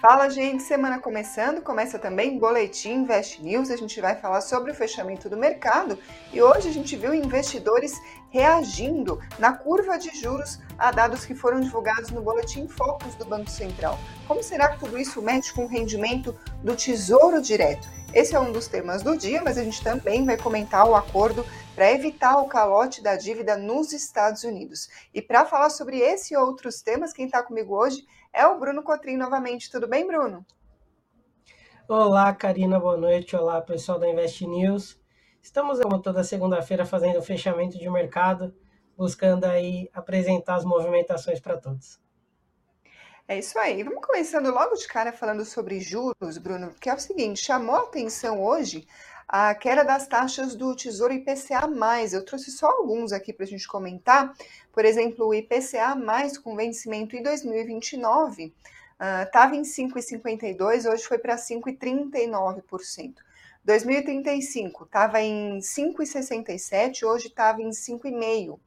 Fala, gente, semana começando, começa também Boletim Invest News. A gente vai falar sobre o fechamento do mercado e hoje a gente viu investidores reagindo na curva de juros a dados que foram divulgados no Boletim Focus do Banco Central. Como será que tudo isso mexe com o rendimento do Tesouro Direto? Esse é um dos temas do dia, mas a gente também vai comentar o acordo para evitar o calote da dívida nos Estados Unidos. E para falar sobre esse e outros temas, quem está comigo hoje o Bruno Cotrim novamente. Tudo bem, Bruno? Olá, Karina, boa noite. Olá, pessoal da Invest News. Estamos, como toda segunda-feira, fazendo o fechamento de mercado, buscando aí apresentar as movimentações para todos. É isso aí. Vamos começando logo de cara falando sobre juros, Bruno, porque é o seguinte, chamou a atenção hoje a queda das taxas do Tesouro IPCA+. Eu trouxe só alguns aqui para a gente comentar. Por exemplo, o IPCA+, com vencimento em 2029, estava uh, em 5,52, hoje foi para 5,39%. 2035 estava em 5,67, hoje estava em 5,5%. Uh,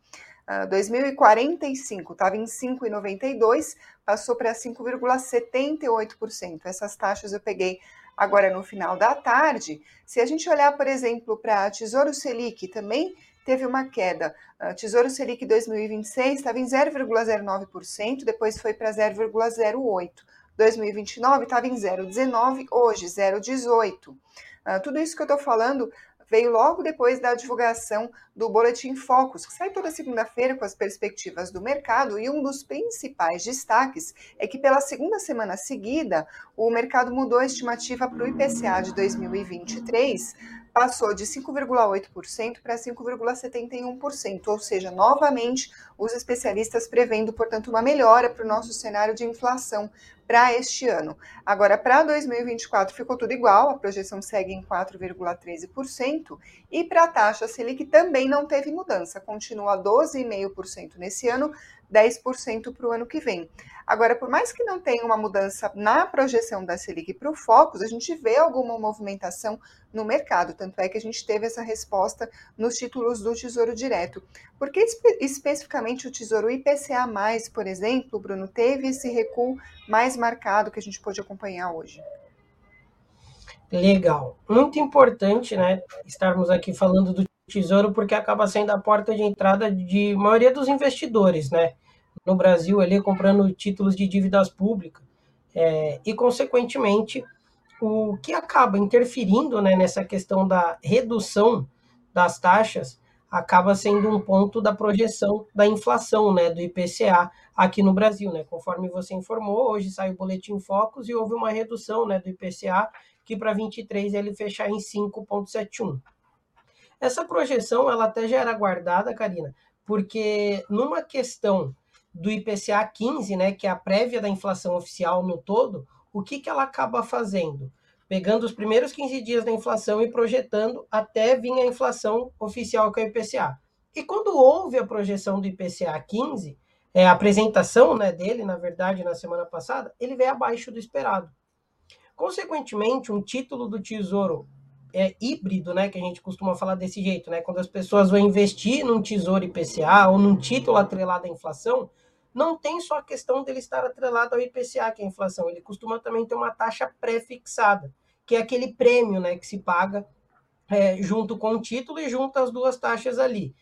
2045 estava em 5,92, passou para 5,78%. Essas taxas eu peguei Agora, no final da tarde, se a gente olhar, por exemplo, para Tesouro Selic, também teve uma queda. Uh, Tesouro Selic 2026 estava em 0,09%, depois foi para 0,08%. 2029 estava em 0,19%, hoje 0,18%. Uh, tudo isso que eu estou falando veio logo depois da divulgação do Boletim Focus, que sai toda segunda-feira com as perspectivas do mercado, e um dos principais destaques é que pela segunda semana seguida, o mercado mudou a estimativa para o IPCA de 2023, passou de 5,8% para 5,71%, ou seja, novamente os especialistas prevendo, portanto, uma melhora para o nosso cenário de inflação para este ano. Agora, para 2024 ficou tudo igual, a projeção segue em 4,13%, e para a taxa Selic também não teve mudança, continua 12,5% nesse ano, 10% para o ano que vem. Agora, por mais que não tenha uma mudança na projeção da Selic para o Focus, a gente vê alguma movimentação no mercado, tanto é que a gente teve essa resposta nos títulos do Tesouro Direto. Por que espe especificamente o Tesouro IPCA+, por exemplo, Bruno, teve esse recuo mais marcado que a gente pôde acompanhar hoje? Legal. Muito importante, né, estarmos aqui falando do Tesouro, porque acaba sendo a porta de entrada de maioria dos investidores, né? no Brasil ali comprando títulos de dívidas públicas é, e consequentemente o que acaba interferindo né, nessa questão da redução das taxas acaba sendo um ponto da projeção da inflação, né, do IPCA aqui no Brasil, né? Conforme você informou, hoje sai o boletim Focus e houve uma redução, né, do IPCA que para 23 ele fechar em 5.71. Essa projeção ela até já era guardada, Karina, porque numa questão do IPCA 15, né, que é a prévia da inflação oficial no todo, o que, que ela acaba fazendo? Pegando os primeiros 15 dias da inflação e projetando até vir a inflação oficial, que é o IPCA. E quando houve a projeção do IPCA 15, é, a apresentação né, dele, na verdade, na semana passada, ele veio abaixo do esperado. Consequentemente, um título do Tesouro é, híbrido, né, que a gente costuma falar desse jeito, né, quando as pessoas vão investir num Tesouro IPCA ou num título atrelado à inflação, não tem só a questão dele estar atrelado ao IPCA, que é a inflação, ele costuma também ter uma taxa pré-fixada, que é aquele prêmio né, que se paga é, junto com o título e junto as duas taxas ali.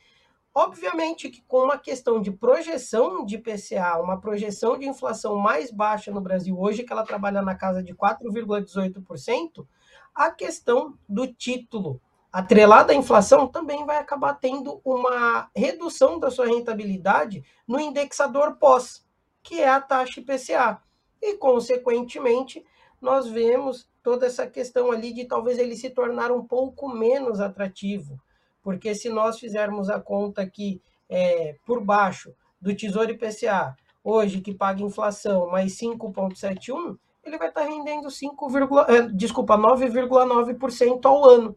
Obviamente que com uma questão de projeção de IPCA, uma projeção de inflação mais baixa no Brasil hoje, que ela trabalha na casa de 4,18%, a questão do título atrelada à inflação, também vai acabar tendo uma redução da sua rentabilidade no indexador pós, que é a taxa IPCA. E, consequentemente, nós vemos toda essa questão ali de talvez ele se tornar um pouco menos atrativo, porque se nós fizermos a conta aqui é, por baixo do Tesouro IPCA, hoje que paga inflação mais 5,71, ele vai estar rendendo 5, é, desculpa, 9,9% ao ano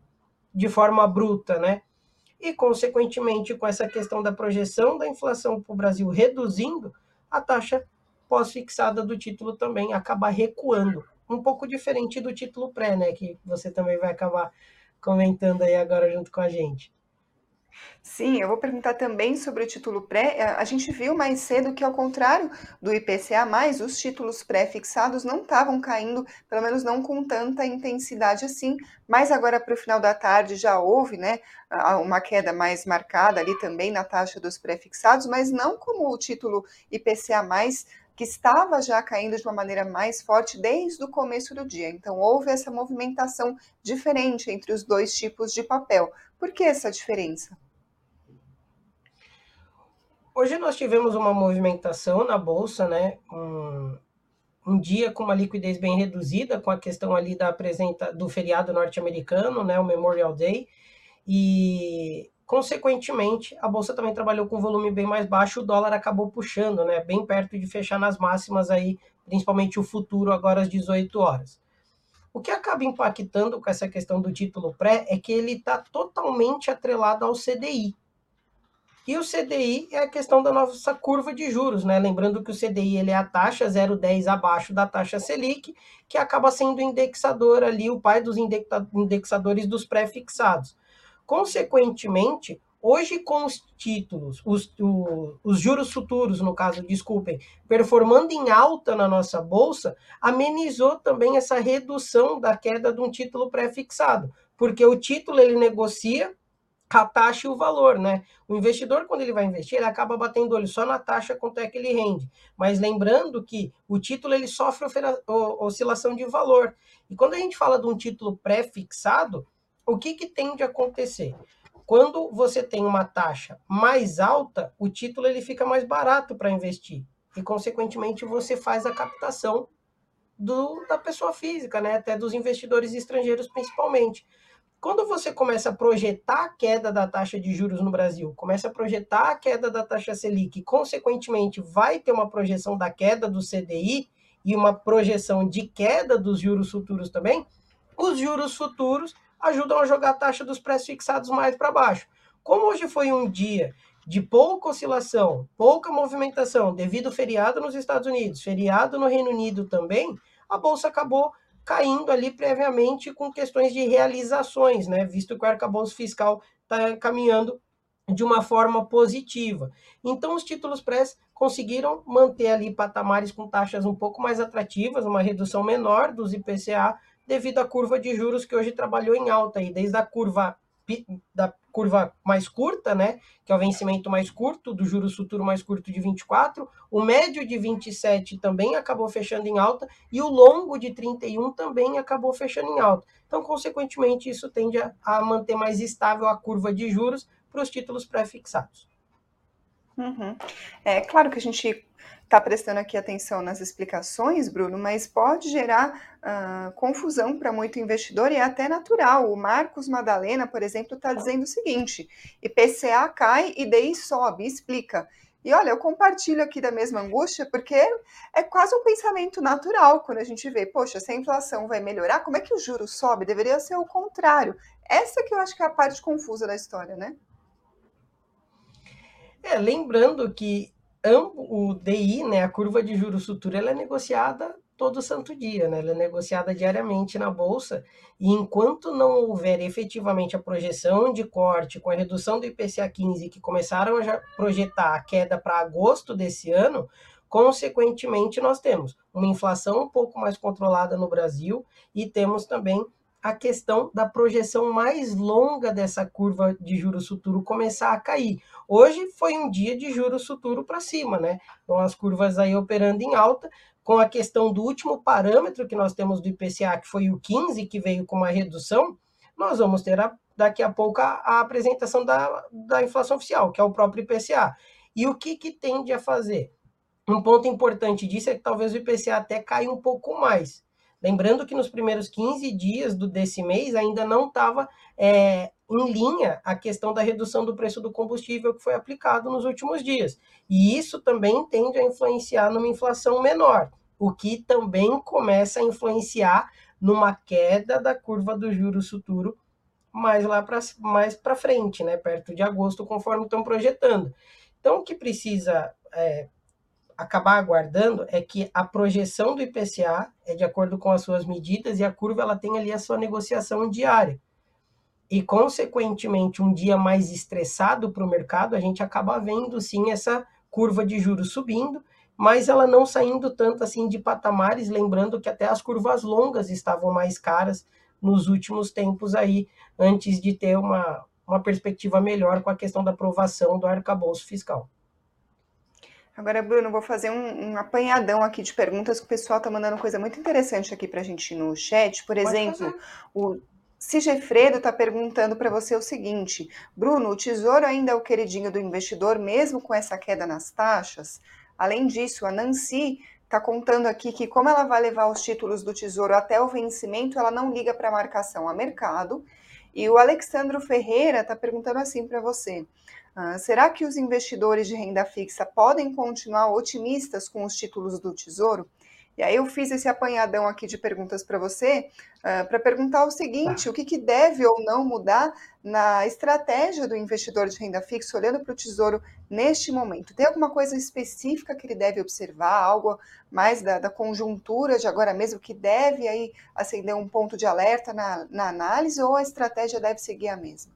de forma bruta, né? E, consequentemente, com essa questão da projeção da inflação para o Brasil reduzindo, a taxa pós-fixada do título também acaba recuando. Um pouco diferente do título pré, né? Que você também vai acabar comentando aí agora junto com a gente. Sim, eu vou perguntar também sobre o título pré. A a gente viu mais cedo que, ao contrário do IPCA+, os títulos pré-fixados não estavam caindo, pelo menos não com tanta intensidade assim, mas agora para o final da tarde já houve, né, uma queda mais marcada ali também na taxa dos pré-fixados, mas não como o título IPCA+, que estava já caindo de uma maneira mais forte desde o começo do dia. Então houve essa movimentação diferente entre os dois tipos de papel. Por que essa diferença? Hoje nós tivemos uma movimentação na bolsa, né? Um, um dia com uma liquidez bem reduzida, com a questão ali da apresenta do feriado norte-americano, né, o Memorial Day, e consequentemente a bolsa também trabalhou com volume bem mais baixo, o dólar acabou puxando, né, bem perto de fechar nas máximas aí, principalmente o futuro agora às 18 horas. O que acaba impactando com essa questão do título pré é que ele está totalmente atrelado ao CDI. E o CDI é a questão da nossa curva de juros, né? Lembrando que o CDI ele é a taxa 0,10 abaixo da taxa Selic, que acaba sendo o indexador ali, o pai dos indexadores dos pré-fixados. Consequentemente, hoje com os títulos, os, o, os juros futuros, no caso, desculpem, performando em alta na nossa bolsa, amenizou também essa redução da queda de um título pré-fixado, porque o título ele negocia a taxa e o valor, né? O investidor, quando ele vai investir, ele acaba batendo olho só na taxa quanto é que ele rende. Mas lembrando que o título ele sofre oscilação de valor. E quando a gente fala de um título pré-fixado, o que, que tem de acontecer? Quando você tem uma taxa mais alta, o título ele fica mais barato para investir. E, consequentemente, você faz a captação do, da pessoa física, né? até dos investidores estrangeiros principalmente. Quando você começa a projetar a queda da taxa de juros no Brasil, começa a projetar a queda da taxa Selic, consequentemente vai ter uma projeção da queda do CDI e uma projeção de queda dos juros futuros também, os juros futuros ajudam a jogar a taxa dos preços fixados mais para baixo. Como hoje foi um dia de pouca oscilação, pouca movimentação, devido ao feriado nos Estados Unidos, feriado no Reino Unido também, a bolsa acabou caindo ali previamente com questões de realizações, né? Visto que o arcabouço fiscal está caminhando de uma forma positiva. Então, os títulos pré conseguiram manter ali patamares com taxas um pouco mais atrativas, uma redução menor dos IPCA, devido à curva de juros que hoje trabalhou em alta, aí, desde a curva da curva mais curta, né, que é o vencimento mais curto, do juros futuro mais curto de 24, o médio de 27 também acabou fechando em alta e o longo de 31 também acabou fechando em alta. Então, consequentemente, isso tende a, a manter mais estável a curva de juros para os títulos pré-fixados. Uhum. É claro que a gente está prestando aqui atenção nas explicações, Bruno, mas pode gerar uh, confusão para muito investidor e é até natural. O Marcos Madalena, por exemplo, está dizendo o seguinte: IPCA cai e DI sobe, explica. E olha, eu compartilho aqui da mesma angústia, porque é quase um pensamento natural quando a gente vê, poxa, se a inflação vai melhorar, como é que o juro sobe? Deveria ser o contrário. Essa que eu acho que é a parte confusa da história, né? É, lembrando que o DI, né, a curva de juros futuro, ela é negociada todo santo dia, né? Ela é negociada diariamente na bolsa e enquanto não houver efetivamente a projeção de corte com a redução do IPCA 15 que começaram a projetar a queda para agosto desse ano, consequentemente nós temos uma inflação um pouco mais controlada no Brasil e temos também a questão da projeção mais longa dessa curva de juros futuro começar a cair. Hoje foi um dia de juros futuro para cima, né? Então as curvas aí operando em alta, com a questão do último parâmetro que nós temos do IPCA, que foi o 15, que veio com uma redução, nós vamos ter a, daqui a pouco a, a, apresentação da, da inflação oficial, que é o próprio IPCA. E o que, que tende a fazer? Um ponto importante disso é que talvez o IPCA até caia um pouco mais. Lembrando que nos primeiros 15 dias do, desse mês ainda não estava é, em linha a questão da redução do preço do combustível que foi aplicado nos últimos dias. E isso também tende a influenciar numa inflação menor, o que também começa a influenciar numa queda da curva do juros futuro mais lá para mais para frente, né, perto de agosto, conforme estão projetando. Então, o que precisa é, acabar aguardando é que a projeção do IPCA é de acordo com as suas medidas e a curva ela tem ali a sua negociação diária. e, consequentemente, um dia mais estressado para o mercado, a gente acaba vendo sim essa curva de juros subindo, mas ela não saindo tanto assim de patamares, lembrando que até as curvas longas estavam mais caras nos últimos tempos aí, antes de ter uma, uma perspectiva melhor com a questão da aprovação do arcabouço fiscal. Agora, Bruno, vou fazer um, um apanhadão aqui de perguntas que o pessoal está mandando coisa muito interessante aqui para a gente no chat. Por exemplo, o Sigefredo está perguntando para você o seguinte: Bruno, o tesouro ainda é o queridinho do investidor, mesmo com essa queda nas taxas? Além disso, a Nancy está contando aqui que, como ela vai levar os títulos do tesouro até o vencimento, ela não liga para a marcação a mercado. E o Alexandro Ferreira está perguntando assim para você: ah, será que os investidores de renda fixa podem continuar otimistas com os títulos do Tesouro? E aí eu fiz esse apanhadão aqui de perguntas para você, uh, para perguntar o seguinte: o que, que, deve ou não mudar na estratégia do investidor de renda fixa, olhando para o tesouro neste momento? Tem alguma coisa específica que ele deve observar, algo mais da, da conjuntura de agora mesmo que deve aí acender um ponto de alerta na, na análise, ou a estratégia deve seguir a mesma?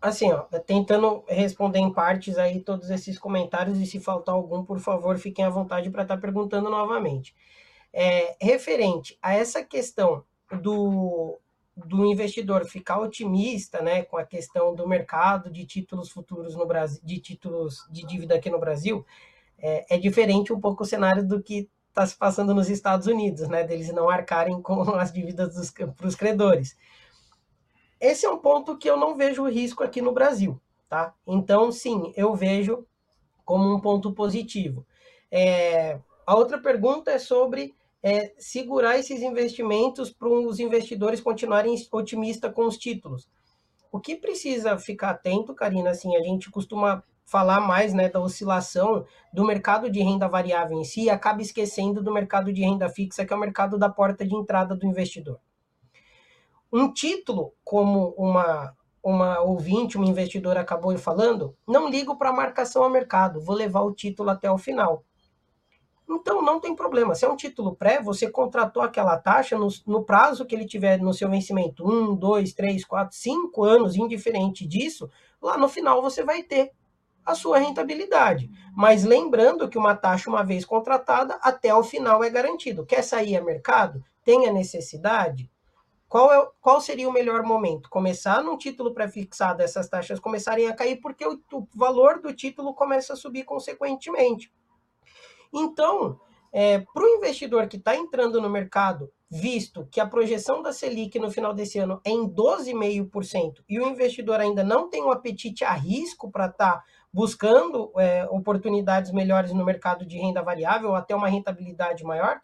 Assim, ó, tentando responder em partes aí todos esses comentários e se faltar algum, por favor, fiquem à vontade para estar tá perguntando novamente. É, referente a essa questão do, do investidor ficar otimista, né, com a questão do mercado de títulos futuros no Brasil, de títulos de dívida aqui no Brasil, é, é diferente um pouco o cenário do que está se passando nos Estados Unidos, né, deles não arcarem com as dívidas para os credores. Esse é um ponto que eu não vejo risco aqui no Brasil, tá? Então, sim, eu vejo como um ponto positivo. É, a outra pergunta é sobre é, segurar esses investimentos para os investidores continuarem otimistas com os títulos. O que precisa ficar atento, Karina, assim, a gente costuma falar mais né, da oscilação do mercado de renda variável em si acaba esquecendo do mercado de renda fixa, que é o mercado da porta de entrada do investidor. Um título, como uma, uma ouvinte, uma investidora acabou falando, não ligo para marcação a mercado, vou levar o título até o final. Então não tem problema. Se é um título pré, você contratou aquela taxa no, no, prazo que ele tiver no seu vencimento, um, dois, três, quatro, cinco anos, indiferente disso, lá no final você vai ter a sua rentabilidade. Mas lembrando que uma taxa, uma vez contratada, até o final é garantido. Quer sair a mercado? Tem a necessidade? Qual, é, qual seria o melhor momento? Começar num título pré-fixado, essas taxas começarem a cair, porque o, o, valor do título começa a subir consequentemente. Então, é, para o investidor que está entrando no mercado, visto que a projeção da Selic no final desse ano é em 12,5% e o investidor ainda não tem um apetite a risco para estar tá buscando é, oportunidades melhores no mercado de renda variável, até uma rentabilidade maior,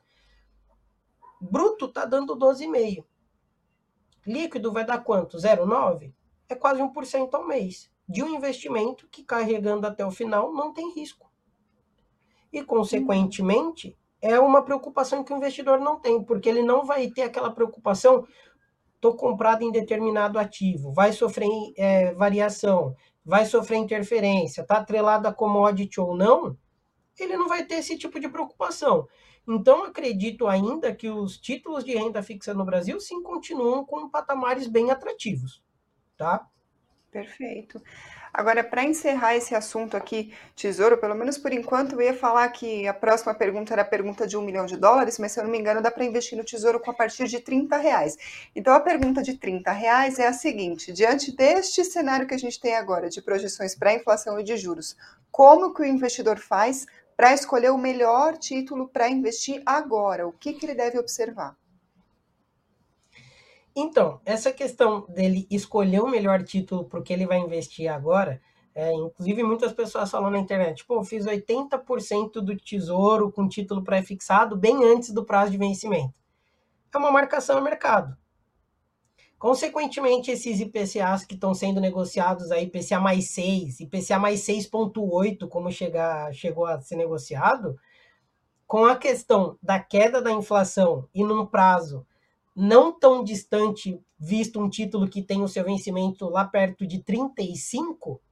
bruto está dando 12,5%. Líquido vai dar quanto? 0,9? É quase 1% ao mês. De um investimento que, carregando até o final, não tem risco. E, consequentemente, é uma preocupação que o investidor não tem, porque ele não vai ter aquela preocupação: estou comprado em determinado ativo, vai sofrer é, variação, vai sofrer interferência, está atrelado a commodity ou não, ele não vai ter esse tipo de preocupação. Então, acredito ainda que os títulos de renda fixa no Brasil sim continuam com patamares bem atrativos, tá? Perfeito. Agora, para encerrar esse assunto aqui, tesouro, pelo menos por enquanto, eu ia falar que a próxima pergunta era a pergunta de um milhão de dólares, mas se eu não me engano, dá para investir no tesouro com a partir de 30 reais. Então, a pergunta de 30 reais é a seguinte: diante deste cenário que a gente tem agora, de projeções para inflação e de juros, como que o investidor faz para escolher o melhor título para investir agora? O que, que ele deve observar? Então, essa questão dele escolher o melhor título porque ele vai investir agora, é, inclusive muitas pessoas falam na internet, pô, eu fiz 80% do tesouro com título pré-fixado bem antes do prazo de vencimento. É uma marcação a mercado. Consequentemente, esses IPCAs que estão sendo negociados aí, IPCA mais 6, IPCA mais 6,8, como chegar, chegou a ser negociado, com a questão da queda da inflação e num prazo não tão distante, visto um título que tem o seu vencimento lá perto de 35,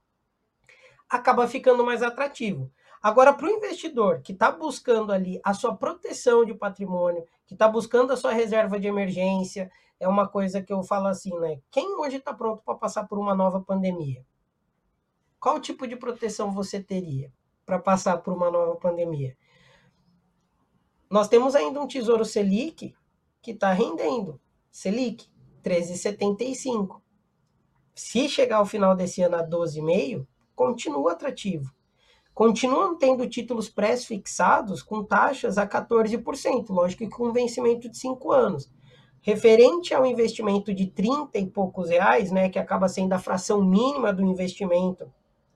acaba ficando mais atrativo. Agora, para o investidor que está buscando ali a sua proteção de patrimônio, que está buscando a sua reserva de emergência, é uma coisa que eu falo assim, né? Quem hoje está pronto para passar por uma nova pandemia? Qual tipo de proteção você teria para passar por uma nova pandemia? Nós temos ainda um Tesouro Selic que está rendendo. Selic, 13,75. Se chegar ao final desse ano a 12,5, continua atrativo. Continuam tendo títulos pré-fixados com taxas a 14%, lógico que com vencimento de 5 anos. Referente ao investimento de 30 e poucos reais, né, que acaba sendo a fração mínima do investimento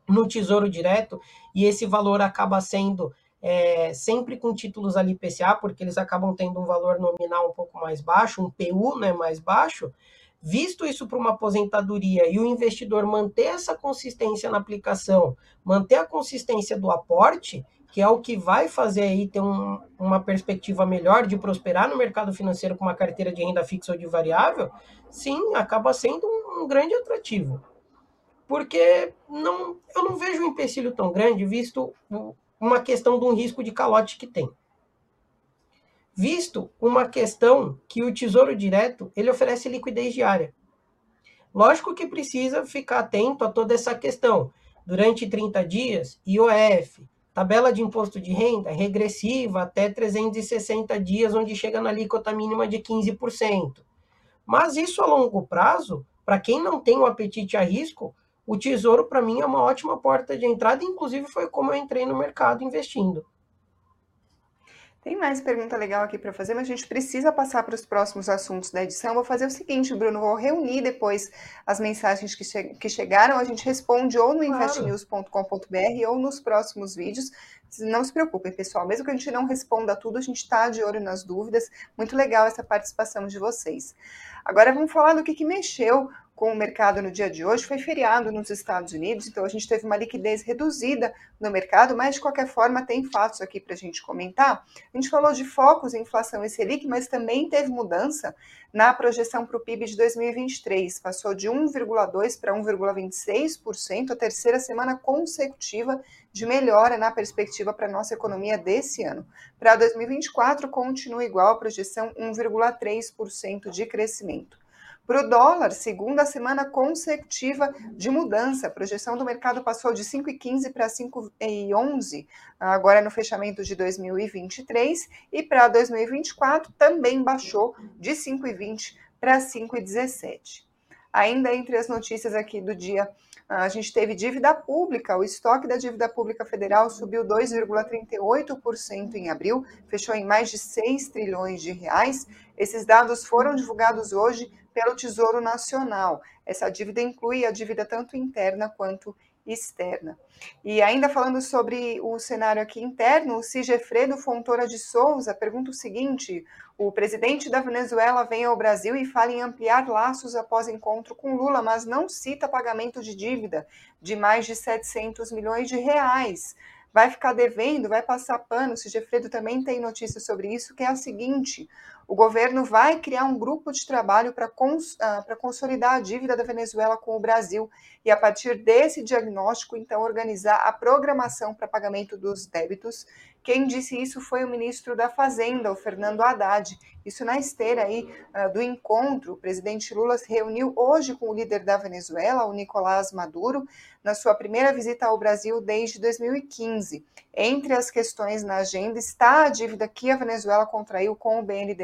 no Tesouro Direto, e esse valor acaba sendo é, sempre com títulos ali PCA, porque eles acabam tendo um valor nominal um pouco mais baixo, um PU né, mais baixo, Visto isso para uma aposentadoria e o investidor manter essa consistência na aplicação, manter a consistência do aporte, que é o que vai fazer aí ter um, uma perspectiva melhor de prosperar no mercado financeiro com uma carteira de renda fixa ou de variável, sim, acaba sendo um, um grande atrativo. Porque não, eu não vejo um empecilho tão grande, visto uma questão de um risco de calote que tem visto uma questão que o Tesouro Direto ele oferece liquidez diária. Lógico que precisa ficar atento a toda essa questão. Durante 30 dias, IOF, tabela de imposto de renda regressiva até 360 dias, onde chega na alíquota mínima de 15%. Mas isso a longo prazo, para quem não tem o um apetite a risco, o Tesouro para mim é uma ótima porta de entrada, inclusive foi como eu entrei no mercado investindo. Tem mais pergunta legal aqui para fazer, mas a gente precisa passar para os próximos assuntos da edição. Vou fazer o seguinte, Bruno, vou reunir depois as mensagens que, che que chegaram, a gente responde ou no claro. investnews.com.br ou nos próximos vídeos. Não se preocupem, pessoal, mesmo que a gente não responda tudo, a gente está de olho nas dúvidas. Muito legal essa participação de vocês. Agora vamos falar do que, que mexeu com o mercado no dia de hoje. Foi feriado nos Estados Unidos, então a gente teve uma liquidez reduzida no mercado, mas de qualquer forma tem fatos aqui para a gente comentar. A gente falou de focos em inflação e Selic, mas também teve mudança na projeção para o PIB de 2023. Passou de 1,2% para 1,26%, a terceira semana consecutiva de melhora na perspectiva para a nossa economia desse ano. Para 2024, continua igual a projeção 1,3% de crescimento. Para o dólar, segunda semana consecutiva de mudança. A projeção do mercado passou de 5,15 para 5,11 agora no fechamento de 2023 e para 2024 também baixou de 5,20 para 5,17. Ainda entre as notícias aqui do dia, a gente teve dívida pública. O estoque da dívida pública federal subiu 2,38% em abril, fechou em mais de 6 trilhões de reais. Esses dados foram divulgados hoje pelo Tesouro Nacional. Essa dívida inclui a dívida tanto interna quanto externa. E ainda falando sobre o cenário aqui interno, o Sigefredo Fontoura de Souza pergunta o seguinte: o presidente da Venezuela vem ao Brasil e fala em ampliar laços após encontro com Lula, mas não cita pagamento de dívida de mais de 700 milhões de reais vai ficar devendo, vai passar pano. O Sigefredo também tem notícia sobre isso, que é a seguinte: o governo vai criar um grupo de trabalho para cons uh, consolidar a dívida da Venezuela com o Brasil e, a partir desse diagnóstico, então, organizar a programação para pagamento dos débitos quem disse isso foi o ministro da Fazenda, o Fernando Haddad. Isso na esteira aí uh, do encontro. O presidente Lula se reuniu hoje com o líder da Venezuela, o Nicolás Maduro, na sua primeira visita ao Brasil desde 2015. Entre as questões na agenda está a dívida que a Venezuela contraiu com o BNDES,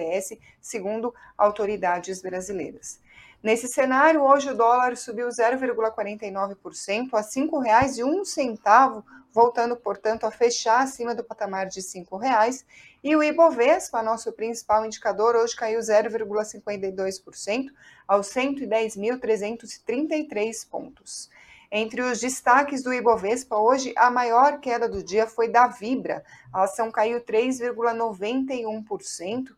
segundo autoridades brasileiras. Nesse cenário, hoje o dólar subiu 0,49% a R$ 5,01, voltando, portanto, a fechar acima do patamar de R$ 5,00. E o Ibovespa, nosso principal indicador, hoje caiu 0,52% aos 110.333 pontos. Entre os destaques do Ibovespa, hoje a maior queda do dia foi da Vibra. A ação caiu 3,91%, ah,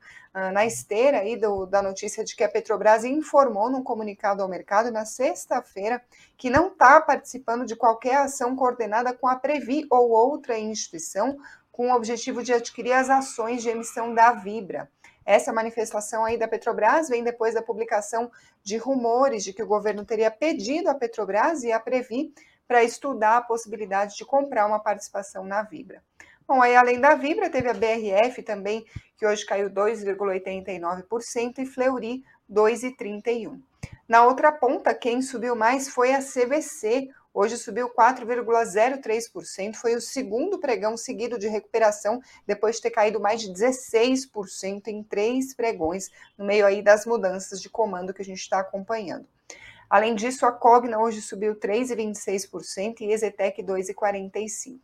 na esteira aí do, da notícia de que a Petrobras informou num comunicado ao mercado na sexta-feira que não está participando de qualquer ação coordenada com a Previ ou outra instituição com o objetivo de adquirir as ações de emissão da Vibra. Essa manifestação aí da Petrobras vem depois da publicação de rumores de que o governo teria pedido à Petrobras e à Previ para estudar a possibilidade de comprar uma participação na Vibra. Bom, aí além da Vibra, teve a BRF também, que hoje caiu 2,89%, e Fleury 2,31. Na outra ponta, quem subiu mais foi a CVC, Hoje subiu 4,03%, foi o segundo pregão seguido de recuperação, depois de ter caído mais de 16% em três pregões, no meio aí das mudanças de comando que a gente está acompanhando. Além disso, a Cogna hoje subiu 3,26% e Exetec 2,45%.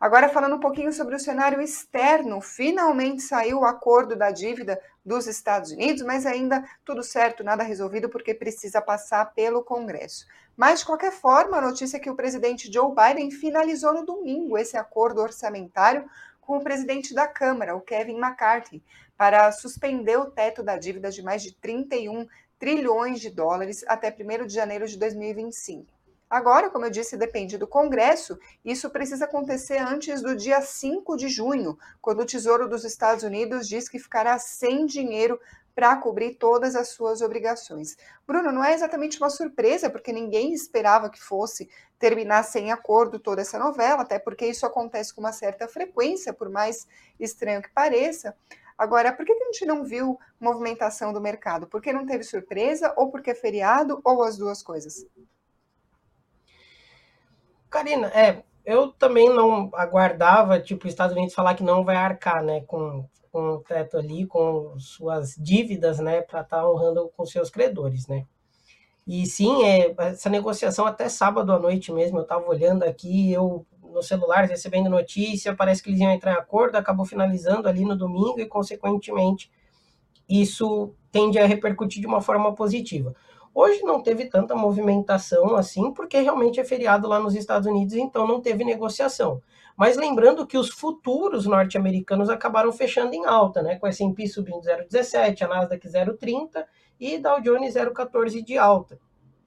Agora, falando um pouquinho sobre o cenário externo, finalmente saiu o acordo da dívida dos Estados Unidos, mas ainda tudo certo, nada resolvido, porque precisa passar pelo Congresso. Mas, de qualquer forma, a notícia é que o presidente Joe Biden finalizou no domingo esse acordo orçamentário com o presidente da Câmara, o Kevin McCarthy, para suspender o teto da dívida de mais de 31 trilhões de dólares até 1 de janeiro de 2025. Agora, como eu disse, depende do Congresso. Isso precisa acontecer antes do dia 5 de junho, quando o Tesouro dos Estados Unidos diz que ficará sem dinheiro para cobrir todas as suas obrigações. Bruno, não é exatamente uma surpresa, porque ninguém esperava que fosse terminar sem acordo toda essa novela, até porque isso acontece com uma certa frequência, por mais estranho que pareça. Agora, por que a gente não viu movimentação do mercado? Porque não teve surpresa, ou porque é feriado, ou as duas coisas? Karina, é, eu também não aguardava, tipo, os Estados Unidos falar que não vai arcar, né, com, com o teto ali, com suas dívidas, né, para estar tá honrando com seus credores, né. E sim, é, essa negociação até sábado à noite mesmo, eu estava olhando aqui, eu no celular recebendo notícia, parece que eles iam entrar em acordo, acabou finalizando ali no domingo e, consequentemente, isso tende a repercutir de uma forma positiva. Hoje não teve tanta movimentação assim, porque realmente é feriado lá nos Estados Unidos, então não teve negociação. Mas lembrando que os futuros norte-americanos acabaram fechando em alta, né? Com a S&P subindo 0,17, a Nasdaq 0,30 e Dow Jones 0,14 de alta.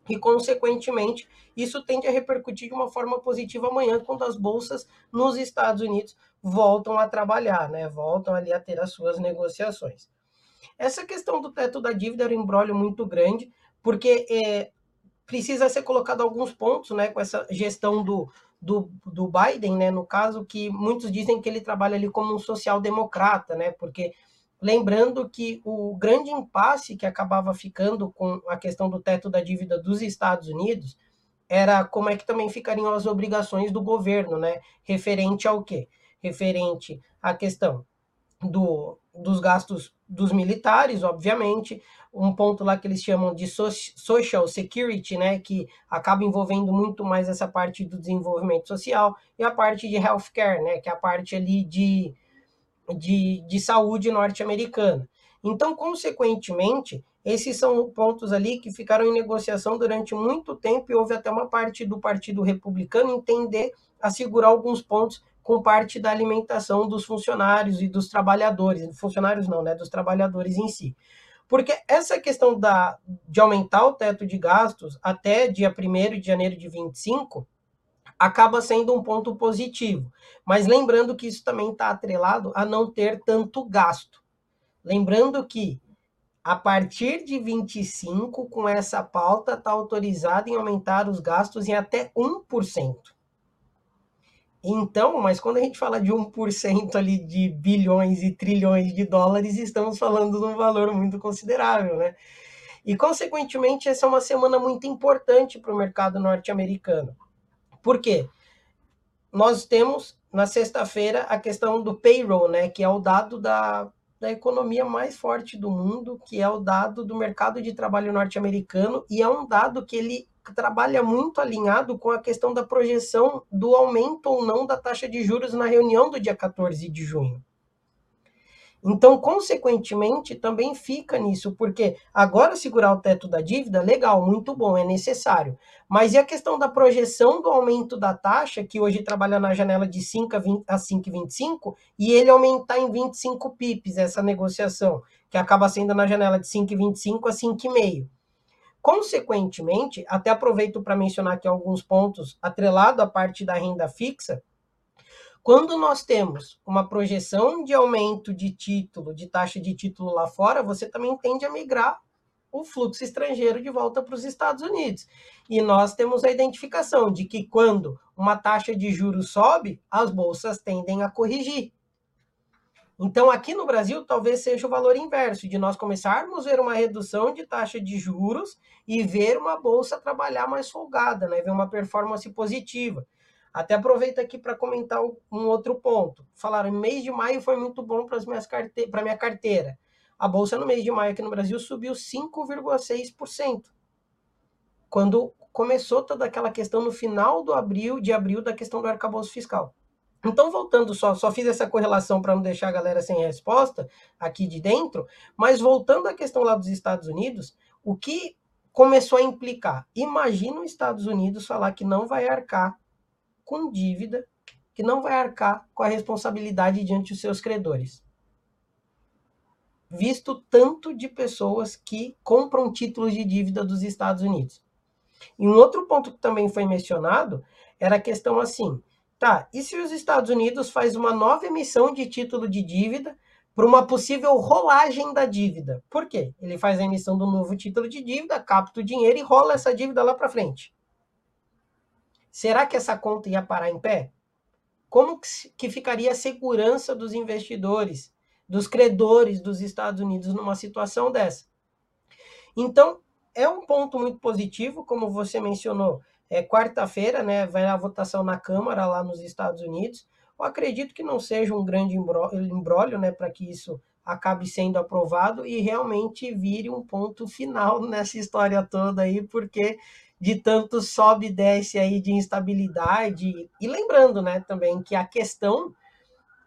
E, consequentemente, isso tende a repercutir de uma forma positiva amanhã, quando as bolsas nos Estados Unidos voltam a trabalhar, né? Voltam ali a ter as suas negociações. Essa questão do teto da dívida era um embrólio muito grande, porque é, precisa ser colocado alguns pontos, né, com essa gestão do, do, do Biden, né, no caso, que muitos dizem que ele trabalha ali como um social-democrata, né, porque lembrando que o grande impasse que acabava ficando com a questão do teto da dívida dos Estados Unidos era como é que também ficariam as obrigações do governo, né, referente ao quê? Referente à questão do, dos gastos dos militares, obviamente, um ponto lá que eles chamam de social security, né, que acaba envolvendo muito mais essa parte do desenvolvimento social, e a parte de healthcare, né, que é a parte ali de, de, de saúde norte-americana. Então, consequentemente, esses são pontos ali que ficaram em negociação durante muito tempo e houve até uma parte do Partido Republicano entender assegurar alguns pontos com parte da alimentação dos funcionários e dos trabalhadores, funcionários não, né, dos trabalhadores em si. Porque essa questão da, de aumentar o teto de gastos até dia 1 de janeiro de 25 acaba sendo um ponto positivo. Mas lembrando que isso também está atrelado a não ter tanto gasto. Lembrando que a partir de 25, com essa pauta, está autorizado em aumentar os gastos em até 1%. Então, mas quando a gente fala de 1% ali de bilhões e trilhões de dólares, estamos falando de um valor muito considerável, né? E, consequentemente, essa é uma semana muito importante para o mercado norte-americano. Por quê? Nós temos, na sexta-feira, a questão do payroll, né? Que é o dado da, da economia mais forte do mundo, que é o dado do mercado de trabalho norte-americano, e é um dado que ele trabalha muito alinhado com a questão da projeção do aumento ou não da taxa de juros na reunião do dia 14 de junho. Então, consequentemente, também fica nisso, porque agora segurar o teto da dívida, legal, muito bom, é necessário. Mas e a questão da projeção do aumento da taxa, que hoje trabalha na janela de 5 a 5,25, e ele aumentar em 25 pips essa negociação, que acaba sendo na janela de 5,25 a 5,5. Consequentemente, até aproveito para mencionar aqui alguns pontos atrelado à parte da renda fixa. Quando nós temos uma projeção de aumento de título, de taxa de título lá fora, você também tende a migrar o fluxo estrangeiro de volta para os Estados Unidos. E nós temos a identificação de que quando uma taxa de juros sobe, as bolsas tendem a corrigir. Então, aqui no Brasil, talvez seja o valor inverso, de nós começarmos a ver uma redução de taxa de juros e ver uma bolsa trabalhar mais folgada, né? ver uma performance positiva. Até aproveito aqui para comentar um outro ponto. Falaram, mês de maio foi muito bom para carte... minha carteira. A bolsa no mês de maio aqui no Brasil subiu 5,6%. Quando começou toda aquela questão no final do abril, de abril, da questão do arcabouço fiscal. Então, voltando só, só fiz essa correlação para não deixar a galera sem resposta aqui de dentro, mas voltando à questão lá dos Estados Unidos, o que começou a implicar? Imagina os Estados Unidos falar que não vai arcar com dívida, que não vai arcar com a responsabilidade diante dos seus credores. Visto tanto de pessoas que compram títulos de dívida dos Estados Unidos. E um outro ponto que também foi mencionado era a questão assim: tá, e se os Estados Unidos faz uma nova emissão de título de dívida para uma possível rolagem da dívida? Por quê? Ele faz a emissão do novo título de dívida, capta o dinheiro e rola essa dívida lá para frente. Será que essa conta ia parar em pé? Como que ficaria a segurança dos investidores, dos credores dos Estados Unidos numa situação dessa? Então, é um ponto muito positivo, como você mencionou. É quarta-feira, né? Vai a votação na Câmara lá nos Estados Unidos. Eu acredito que não seja um grande embrólio, né, para que isso acabe sendo aprovado e realmente vire um ponto final nessa história toda aí, porque de tanto sobe e desce aí de instabilidade. E lembrando, né, também que a questão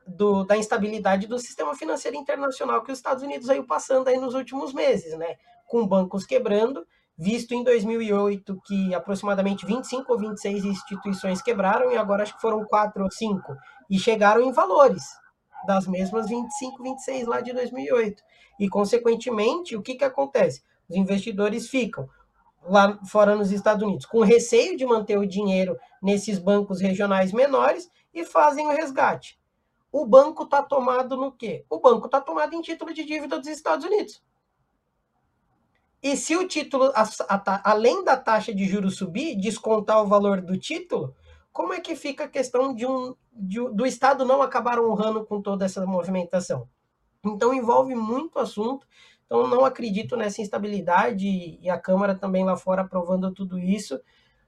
do, da instabilidade do sistema financeiro internacional que os Estados Unidos aí passando aí nos últimos meses, né, com bancos quebrando, visto em 2008 que aproximadamente 25 ou 26 instituições quebraram e agora acho que foram quatro ou cinco e chegaram em valores das mesmas 25, 26 lá de 2008. E consequentemente, o que que acontece? Os investidores ficam lá fora nos Estados Unidos, com receio de manter o dinheiro nesses bancos regionais menores e fazem o resgate. O banco está tomado no quê? O banco está tomado em título de dívida dos Estados Unidos. E se o título, a, a, além da taxa de juros subir, descontar o valor do título, como é que fica a questão de um, de, do Estado não acabar honrando com toda essa movimentação? Então envolve muito assunto então, não acredito nessa instabilidade e a Câmara também lá fora aprovando tudo isso.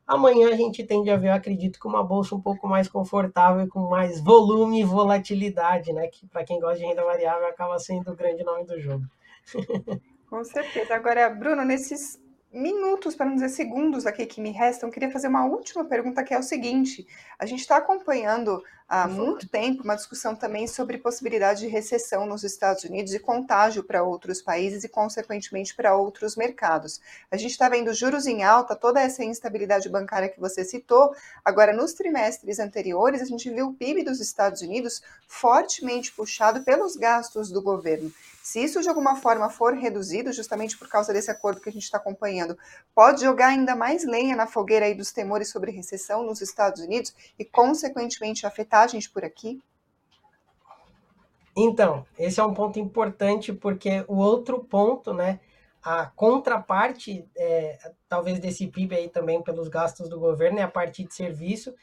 Amanhã a gente tende a ver, acredito, com uma bolsa um pouco mais confortável e com mais volume e volatilidade, né? Que para quem gosta de renda variável acaba sendo o grande nome do jogo. Com certeza. Agora, Bruno, nesses minutos, para não dizer segundos aqui que me restam, queria fazer uma última pergunta que é o seguinte: a gente está acompanhando há muito tempo uma discussão também sobre possibilidade de recessão nos Estados Unidos e contágio para outros países e, consequentemente, para outros mercados. A gente está vendo juros em alta, toda essa instabilidade bancária que você citou. Agora, nos trimestres anteriores, a gente viu o PIB dos Estados Unidos fortemente puxado pelos gastos do governo. Se isso de alguma forma for reduzido, justamente por causa desse acordo que a gente está acompanhando, pode jogar ainda mais lenha na fogueira aí dos temores sobre recessão nos Estados Unidos e, consequentemente, afetar a gente por aqui? Então, esse é um ponto importante, porque o outro ponto, né, a contraparte, é, talvez desse PIB aí também pelos gastos do governo, é a parte de serviço,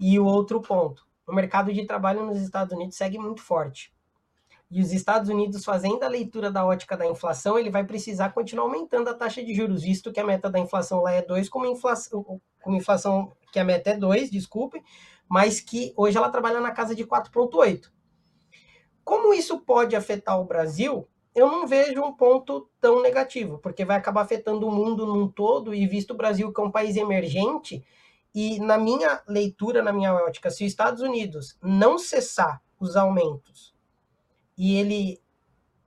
e o outro ponto, o mercado de trabalho nos Estados Unidos segue muito forte e os Estados Unidos fazendo a leitura da ótica da inflação, ele vai precisar continuar aumentando a taxa de juros, visto que a meta da inflação lá é 2, como inflação, como inflação que a meta é 2, desculpe, mas que hoje ela trabalha na casa de 4,8. Como isso pode afetar o Brasil? Eu não vejo um ponto tão negativo, porque vai acabar afetando o mundo num todo, e visto o Brasil que é um país emergente, e na minha leitura, na minha ótica, se os Estados Unidos não cessar os aumentos e ele,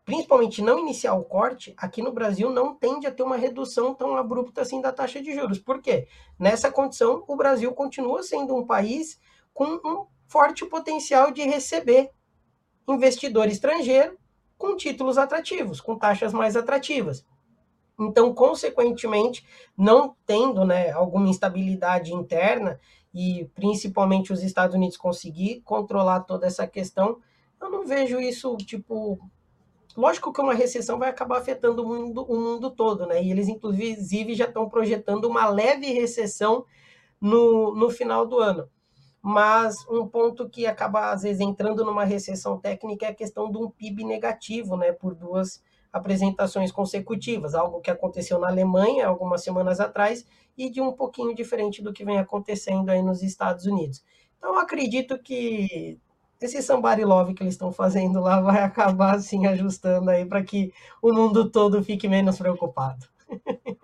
principalmente não iniciar o corte, aqui no Brasil não tende a ter uma redução tão abrupta assim da taxa de juros. Por quê? Nessa condição, o Brasil continua sendo um país com um forte potencial de receber investidor estrangeiro com títulos atrativos, com taxas mais atrativas. Então, consequentemente, não tendo né, alguma instabilidade interna e principalmente os Estados Unidos conseguir controlar toda essa questão, eu não vejo isso, tipo. Lógico que uma recessão vai acabar afetando o mundo, o mundo todo, né? E eles, inclusive, já estão projetando uma leve recessão no, no final do ano. mas um ponto que acaba, às vezes, entrando numa recessão técnica é a questão de um PIB negativo, né, por duas apresentações consecutivas, algo que aconteceu na Alemanha algumas semanas atrás e de um pouquinho diferente do que vem acontecendo aí nos Estados Unidos. Então, acredito que esse somebody love que eles estão fazendo lá vai acabar assim ajustando aí para que o mundo todo fique menos preocupado.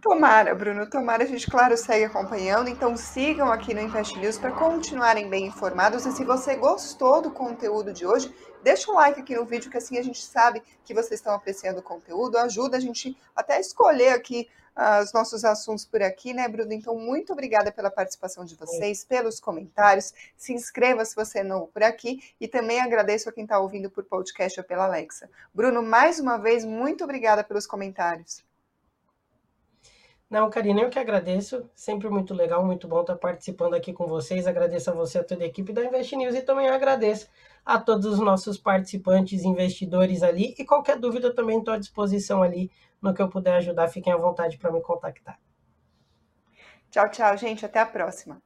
Tomara, Bruno, tomara. A gente, claro, segue acompanhando. Então, sigam aqui no Invest News para continuarem bem informados. E se você gostou do conteúdo de hoje, deixa um like aqui no vídeo, que assim a gente sabe que vocês estão apreciando o conteúdo. Ajuda a gente até a escolher aqui uh, os nossos assuntos por aqui, né, Bruno? Então, muito obrigada pela participação de vocês, pelos comentários. Se inscreva se você é novo por aqui. E também agradeço a quem está ouvindo por podcast ou pela Alexa. Bruno, mais uma vez, muito obrigada pelos comentários. Não, Karina, eu que agradeço. Sempre muito legal, muito bom estar participando aqui com vocês. Agradeço a você, a toda a equipe da Invest News e também agradeço a todos os nossos participantes, investidores ali. E qualquer dúvida também estou à disposição ali no que eu puder ajudar. Fiquem à vontade para me contactar. Tchau, tchau, gente. Até a próxima.